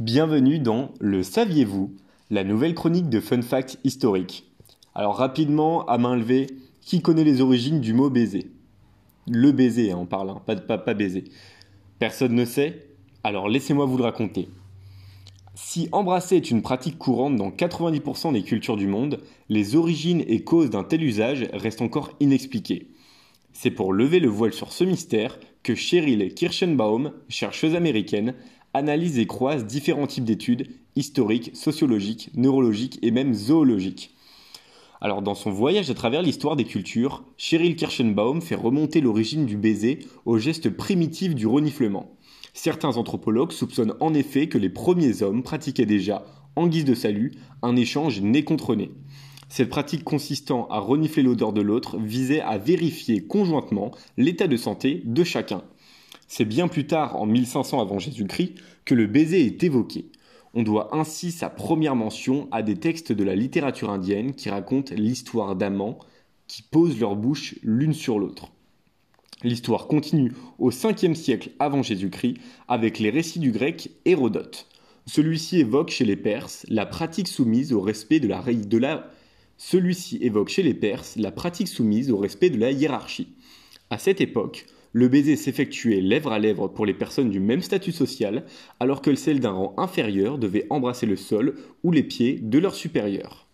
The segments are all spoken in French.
Bienvenue dans Le Saviez-vous, la nouvelle chronique de Fun Fact historique. Alors rapidement, à main levée, qui connaît les origines du mot baiser? Le baiser, hein, on parle, hein, pas, pas, pas baiser. Personne ne sait Alors laissez-moi vous le raconter. Si embrasser est une pratique courante dans 90% des cultures du monde, les origines et causes d'un tel usage restent encore inexpliquées. C'est pour lever le voile sur ce mystère que Cheryl Kirschenbaum, chercheuse américaine, analyse et croise différents types d'études historiques, sociologiques, neurologiques et même zoologiques. Alors dans son voyage à travers l'histoire des cultures, Cheryl Kirschenbaum fait remonter l'origine du baiser au geste primitif du reniflement. Certains anthropologues soupçonnent en effet que les premiers hommes pratiquaient déjà, en guise de salut, un échange nez contre nez. Cette pratique consistant à renifler l'odeur de l'autre visait à vérifier conjointement l'état de santé de chacun. C'est bien plus tard, en 1500 avant Jésus-Christ, que le baiser est évoqué. On doit ainsi sa première mention à des textes de la littérature indienne qui racontent l'histoire d'amants qui posent leur bouche l'une sur l'autre. L'histoire continue au 5e siècle avant Jésus-Christ avec les récits du grec Hérodote. Celui-ci évoque chez les Perses la pratique soumise au respect de la, de la celui-ci évoque chez les Perses la pratique soumise au respect de la hiérarchie. À cette époque, le baiser s'effectuait lèvre à lèvre pour les personnes du même statut social, alors que celles d'un rang inférieur devaient embrasser le sol ou les pieds de leurs supérieurs.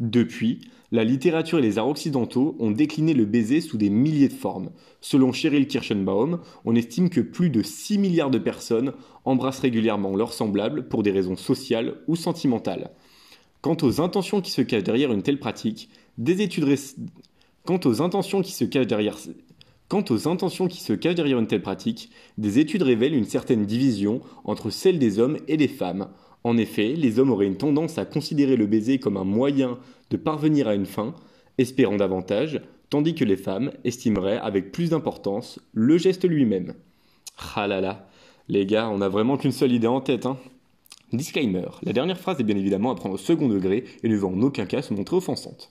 Depuis, la littérature et les arts occidentaux ont décliné le baiser sous des milliers de formes. Selon Cheryl Kirschenbaum, on estime que plus de 6 milliards de personnes embrassent régulièrement leurs semblables pour des raisons sociales ou sentimentales. Quant aux intentions qui se cachent derrière une telle pratique, des études Quant aux intentions qui se cachent derrière Quant aux intentions qui se cachent derrière une telle pratique, des études révèlent une certaine division entre celle des hommes et des femmes. En effet, les hommes auraient une tendance à considérer le baiser comme un moyen de parvenir à une fin, espérant davantage, tandis que les femmes estimeraient avec plus d'importance le geste lui-même. Ah là là, les gars, on n'a vraiment qu'une seule idée en tête, hein. Disclaimer, la dernière phrase est bien évidemment à prendre au second degré et ne veut en aucun cas se montrer offensante.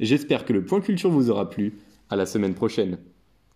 J'espère que le point culture vous aura plu. À la semaine prochaine.